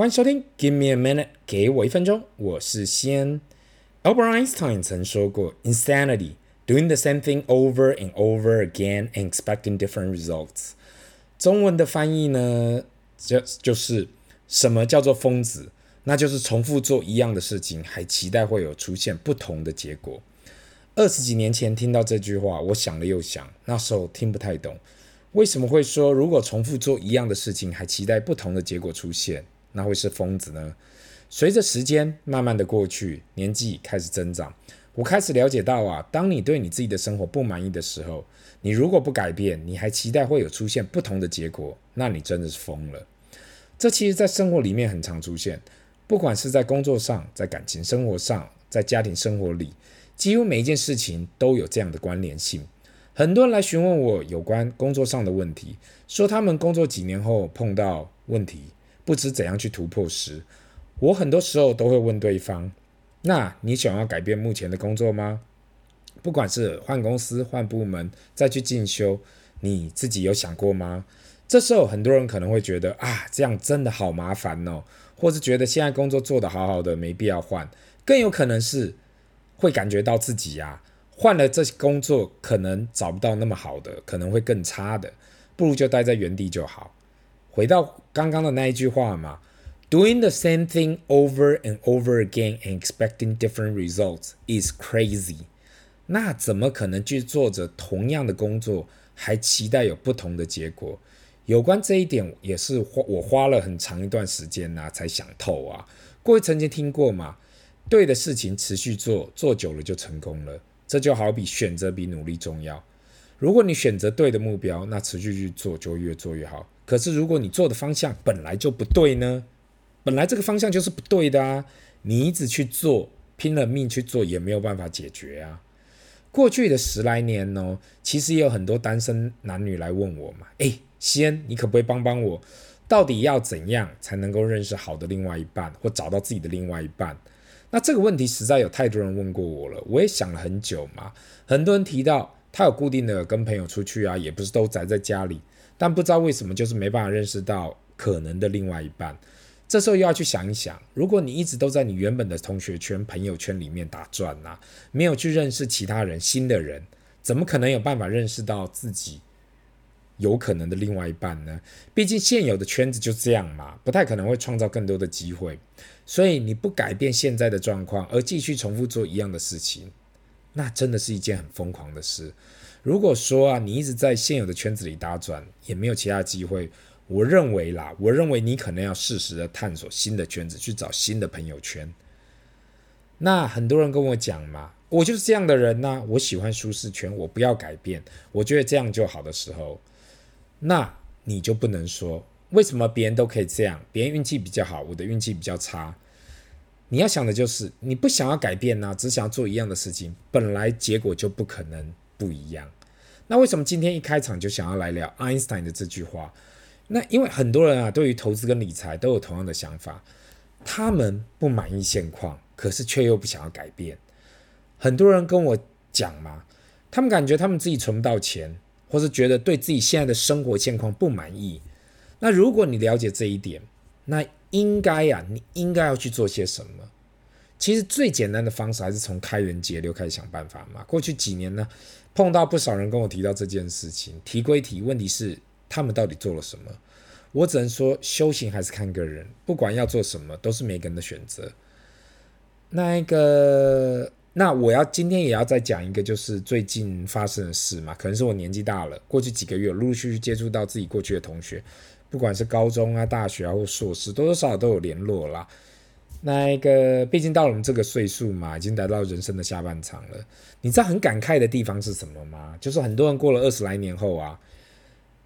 欢迎收听，Give me a minute，给我一分钟，我是西恩。Albert Einstein 曾说过，Insanity doing the same thing over and over again and expecting different results。中文的翻译呢，就就是什么叫做疯子？那就是重复做一样的事情，还期待会有出现不同的结果。二十几年前听到这句话，我想了又想，那时候听不太懂，为什么会说如果重复做一样的事情，还期待不同的结果出现？那会是疯子呢？随着时间慢慢的过去，年纪开始增长，我开始了解到啊，当你对你自己的生活不满意的时候，你如果不改变，你还期待会有出现不同的结果，那你真的是疯了。这其实，在生活里面很常出现，不管是在工作上，在感情生活上，在家庭生活里，几乎每一件事情都有这样的关联性。很多人来询问我有关工作上的问题，说他们工作几年后碰到问题。不知怎样去突破时，我很多时候都会问对方：“那你想要改变目前的工作吗？不管是换公司、换部门、再去进修，你自己有想过吗？”这时候很多人可能会觉得啊，这样真的好麻烦哦，或是觉得现在工作做得好好的，没必要换。更有可能是会感觉到自己呀，换了这些工作，可能找不到那么好的，可能会更差的，不如就待在原地就好。回到刚刚的那一句话嘛，Doing the same thing over and over again and expecting different results is crazy。那怎么可能去做着同样的工作，还期待有不同的结果？有关这一点，也是花我花了很长一段时间呐、才想透啊。各位曾经听过吗？对的事情持续做，做久了就成功了。这就好比选择比努力重要。如果你选择对的目标，那持续去做，就越做越好。可是，如果你做的方向本来就不对呢？本来这个方向就是不对的啊！你一直去做，拼了命去做，也没有办法解决啊。过去的十来年呢，其实也有很多单身男女来问我嘛：“诶，西恩，你可不可以帮帮我？到底要怎样才能够认识好的另外一半，或找到自己的另外一半？”那这个问题实在有太多人问过我了，我也想了很久嘛。很多人提到他有固定的跟朋友出去啊，也不是都宅在家里。但不知道为什么，就是没办法认识到可能的另外一半。这时候又要去想一想，如果你一直都在你原本的同学圈、朋友圈里面打转呐，没有去认识其他人、新的人，怎么可能有办法认识到自己有可能的另外一半呢？毕竟现有的圈子就这样嘛，不太可能会创造更多的机会。所以你不改变现在的状况，而继续重复做一样的事情，那真的是一件很疯狂的事。如果说啊，你一直在现有的圈子里打转，也没有其他机会，我认为啦，我认为你可能要适时的探索新的圈子，去找新的朋友圈。那很多人跟我讲嘛，我就是这样的人呐、我喜欢舒适圈，我不要改变，我觉得这样就好的时候，那你就不能说为什么别人都可以这样，别人运气比较好，我的运气比较差。你要想的就是，你不想要改变呐，只想要做一样的事情，本来结果就不可能。不一样，那为什么今天一开场就想要来聊爱因斯坦的这句话？那因为很多人啊，对于投资跟理财都有同样的想法，他们不满意现况，可是却又不想要改变。很多人跟我讲嘛，他们感觉他们自己存不到钱，或是觉得对自己现在的生活现况不满意。那如果你了解这一点，那应该呀、啊，你应该要去做些什么？其实最简单的方式还是从开源节流开始想办法嘛。过去几年呢，碰到不少人跟我提到这件事情，提归提，问题是他们到底做了什么？我只能说，修行还是看个人，不管要做什么，都是每个人的选择。那一个，那我要今天也要再讲一个，就是最近发生的事嘛。可能是我年纪大了，过去几个月陆陆续续接触到自己过去的同学，不管是高中啊、大学啊或硕士，多多少少都有联络啦。那一个，毕竟到了我们这个岁数嘛，已经来到人生的下半场了。你知道很感慨的地方是什么吗？就是很多人过了二十来年后啊，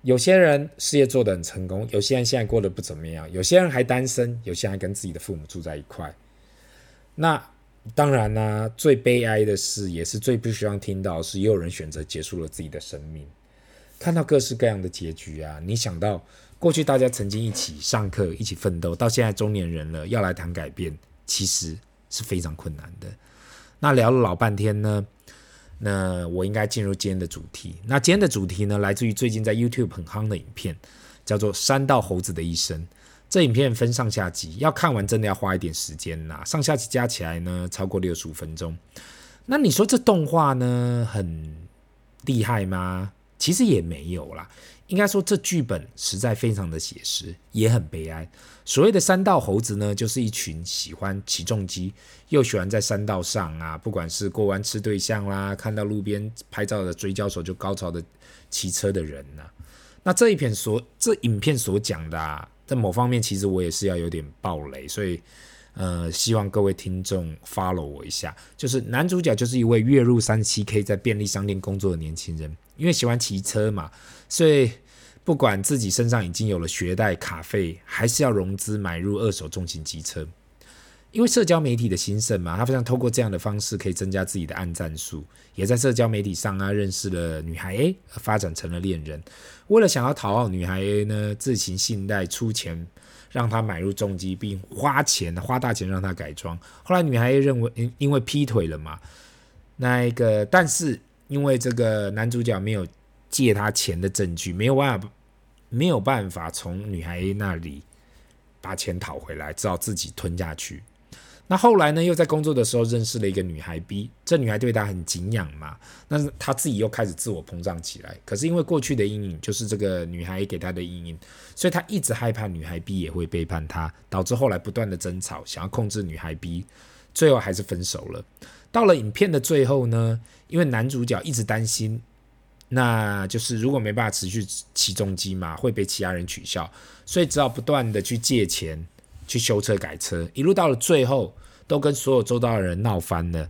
有些人事业做得很成功，有些人现在过得不怎么样，有些人还单身，有些人还跟自己的父母住在一块。那当然呢、最悲哀的是，也是最不希望听到是，也有人选择结束了自己的生命。看到各式各样的结局啊，你想到。过去大家曾经一起上课、一起奋斗，到现在中年人了，要来谈改变，其实是非常困难的。那聊了老半天呢，那我应该进入今天的主题。那今天的主题呢，来自于最近在 YouTube 很夯的影片，叫做《山道猴子的一生》。这影片分上下集，要看完真的要花一点时间呐。上下集加起来呢，超过六十五分钟。那你说这动画呢，很厉害吗？其实也没有啦。应该说这剧本实在非常的写实，也很悲哀。所谓的山道猴子呢，就是一群喜欢起重机，又喜欢在山道上啊，不管是过弯吃对象啦，看到路边拍照的追焦手就高潮的骑车的人呐、啊。那这一片所这影片所讲的，啊，在某方面其实我也是要有点爆雷，所以呃，希望各位听众 follow 我一下。就是男主角就是一位月入三七 K 在便利商店工作的年轻人，因为喜欢骑车嘛，所以。不管自己身上已经有了学贷卡费，还是要融资买入二手重型机车，因为社交媒体的兴盛嘛，他非常透过这样的方式可以增加自己的暗战数，也在社交媒体上啊认识了女孩 A，发展成了恋人。为了想要讨好女孩 A 呢，自行信贷出钱让她买入重机，并花钱花大钱让她改装。后来女孩 A 认为因因为劈腿了嘛，那一个但是因为这个男主角没有。借他钱的证据没有办法，没有办法从女孩 A 那里把钱讨回来，只好自己吞下去。那后来呢，又在工作的时候认识了一个女孩 B，这女孩对他很敬仰嘛，那他自己又开始自我膨胀起来。可是因为过去的阴影，就是这个女孩给他的阴影，所以他一直害怕女孩 B 也会背叛他，导致后来不断的争吵，想要控制女孩 B，最后还是分手了。到了影片的最后呢，因为男主角一直担心。那就是如果没办法持续骑重机嘛，会被其他人取笑，所以只好不断的去借钱去修车改车，一路到了最后都跟所有周遭的人闹翻了。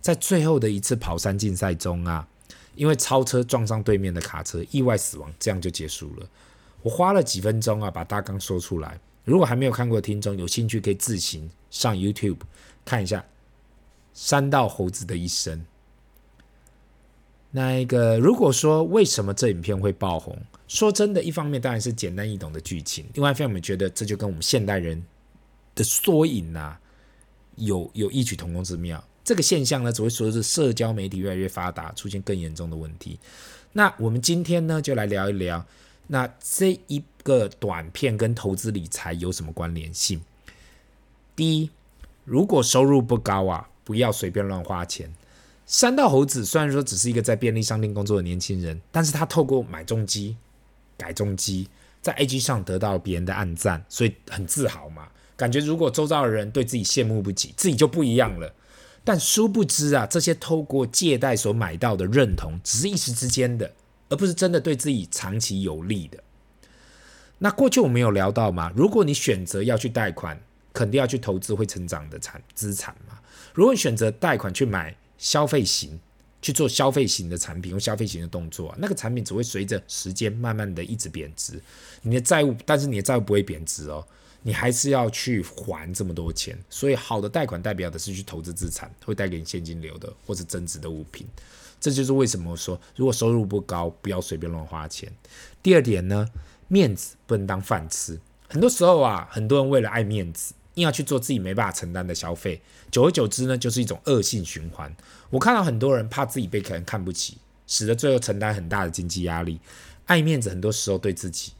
在最后的一次跑山竞赛中啊，因为超车撞上对面的卡车，意外死亡，这样就结束了。我花了几分钟啊，把大纲说出来。如果还没有看过的听众，有兴趣可以自行上 YouTube 看一下《山道猴子的一生》。那一个，如果说为什么这影片会爆红？说真的，一方面当然是简单易懂的剧情，另外一方面我们觉得这就跟我们现代人的缩影啊，有有异曲同工之妙。这个现象呢，只会随着社交媒体越来越发达，出现更严重的问题。那我们今天呢，就来聊一聊，那这一个短片跟投资理财有什么关联性？第一，如果收入不高啊，不要随便乱花钱。三道猴子虽然说只是一个在便利商店工作的年轻人，但是他透过买重机、改重机，在 A G 上得到别人的暗赞，所以很自豪嘛。感觉如果周遭的人对自己羡慕不已，自己就不一样了。但殊不知啊，这些透过借贷所买到的认同，只是一时之间的，而不是真的对自己长期有利的。那过去我们有聊到吗，如果你选择要去贷款，肯定要去投资会成长的产资产嘛。如果你选择贷款去买，消费型去做消费型的产品或消费型的动作，那个产品只会随着时间慢慢的一直贬值。你的债务，但是你的债务不会贬值哦，你还是要去还这么多钱。所以好的贷款代表的是去投资资产，会带给你现金流的或者增值的物品。这就是为什么说，如果收入不高，不要随便乱花钱。第二点呢，面子不能当饭吃。很多时候啊，很多人为了爱面子。硬要去做自己没办法承担的消费，久而久之呢，就是一种恶性循环。我看到很多人怕自己被客人看不起，使得最后承担很大的经济压力。爱面子很多时候对自己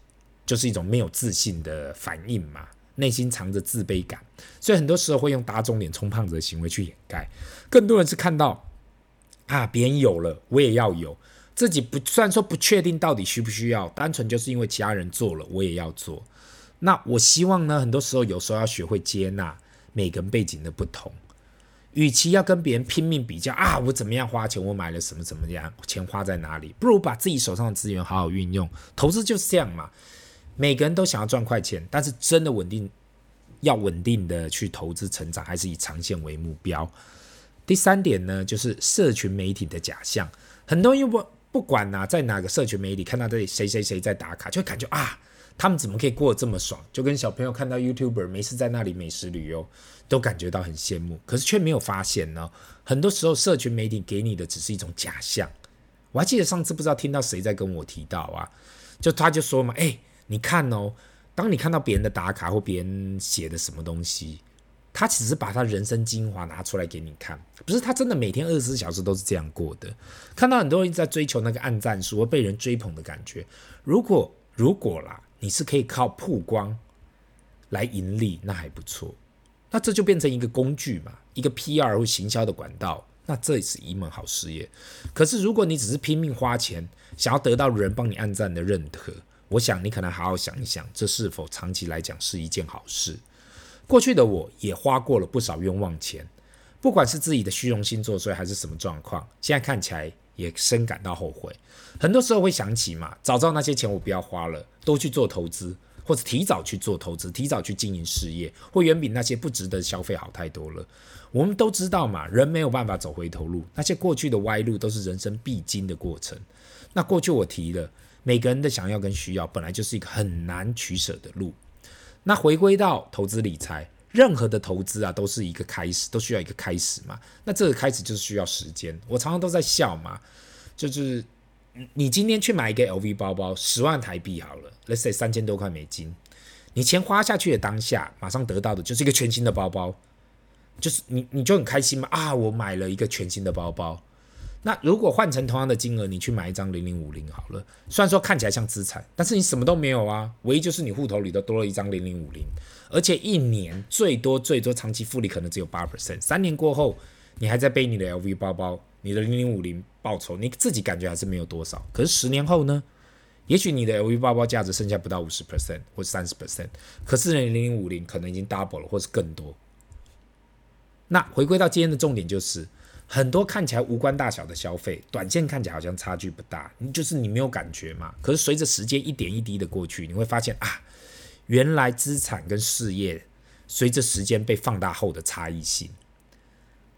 就是一种没有自信的反应嘛，内心藏着自卑感，所以很多时候会用打肿脸充胖子的行为去掩盖。更多人是看到啊，别人有了，我也要有，自己不，虽然说不确定到底需不需要，单纯就是因为其他人做了，我也要做。那我希望呢，很多时候有时候要学会接纳每个人背景的不同，与其要跟别人拼命比较啊，我怎么样花钱，我买了什么怎么样，钱花在哪里，不如把自己手上的资源好好运用。投资就是这样嘛，每个人都想要赚快钱，但是真的稳定，要稳定的去投资成长，还是以长线为目标。第三点呢，就是社群媒体的假象，很多人不不管、啊，在哪个社群媒体看到这里谁谁谁在打卡，就会感觉啊。他们怎么可以过得这么爽？就跟小朋友看到 YouTuber 没事在那里美食旅游，都感觉到很羡慕，可是却没有发现呢。很多时候，社群媒体给你的只是一种假象。我还记得上次不知道听到谁在跟我提到啊，就他就说嘛，哎，你看哦，当你看到别人的打卡或别人写的什么东西，他只是把他人生精华拿出来给你看，不是他真的每天二十四小时都是这样过的。看到很多人在追求那个按赞数或被人追捧的感觉，如果如果啦。你是可以靠曝光来盈利，那还不错。那这就变成一个工具嘛，一个 PR 或行销的管道。那这也是一门好事业。可是如果你只是拼命花钱，想要得到人帮你按赞的认可，我想你可能好好想一想，这是否长期来讲是一件好事。过去的我也花过了不少冤枉钱，不管是自己的虚荣心作祟，还是什么状况，现在看起来也深感到后悔。很多时候会想起嘛，早知道那些钱我不要花了，都去做投资。或者提早去做投资，提早去经营事业，会远比那些不值得消费好太多了。我们都知道嘛，人没有办法走回头路，那些过去的歪路都是人生必经的过程。那过去我提了，每个人的想要跟需要本来就是一个很难取舍的路。那回归到投资理财，任何的投资啊，都是一个开始，都需要一个开始嘛。那这个开始就是需要时间。我常常都在笑嘛，就是。你今天去买一个 LV 包包，十万台币好了，Let's say 三千多块美金，你钱花下去的当下，马上得到的就是一个全新的包包，就是你你就很开心嘛啊，我买了一个全新的包包。那如果换成同样的金额，你去买一张零零五零好了，虽然说看起来像资产，但是你什么都没有啊，唯一就是你户头里头多了一张零零五零，而且一年最多最多长期复利可能只有八 percent，三年过后你还在背你的 LV 包包。你的零零五零报酬，你自己感觉还是没有多少。可是十年后呢？也许你的 LV 包包价值剩下不到五十 percent 或三十 percent，可是你零零五零可能已经 double 了，或是更多。那回归到今天的重点，就是很多看起来无关大小的消费，短线看起来好像差距不大，你就是你没有感觉嘛。可是随着时间一点一滴的过去，你会发现啊，原来资产跟事业随着时间被放大后的差异性。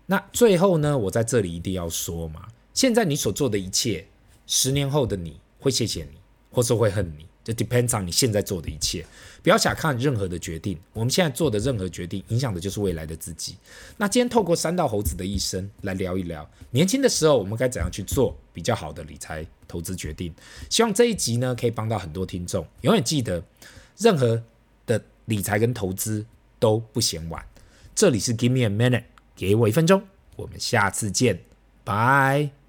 那最后呢，我在这里一定要说嘛，现在你所做的一切，十年后的你会谢谢你，或是会恨你，就 depends on 你现在做的一切。不要小看任何的决定，我们现在做的任何决定，影响的就是未来的自己。那今天透过三道猴子的一生来聊一聊，年轻的时候我们该怎样去做比较好的理财投资决定。希望这一集呢，可以帮到很多听众。永远记得，任何的理财跟投资都不嫌晚。这里是 Give me a minute。给我一分钟，我们下次见，拜。